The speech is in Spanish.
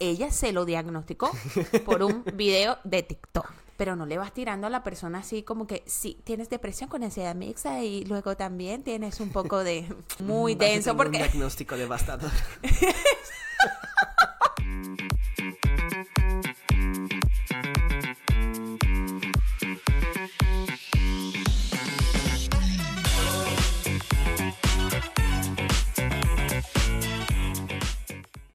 Ella se lo diagnosticó por un video de TikTok. Pero no le vas tirando a la persona así como que sí, tienes depresión con ansiedad mixta y luego también tienes un poco de muy denso porque Un diagnóstico devastador.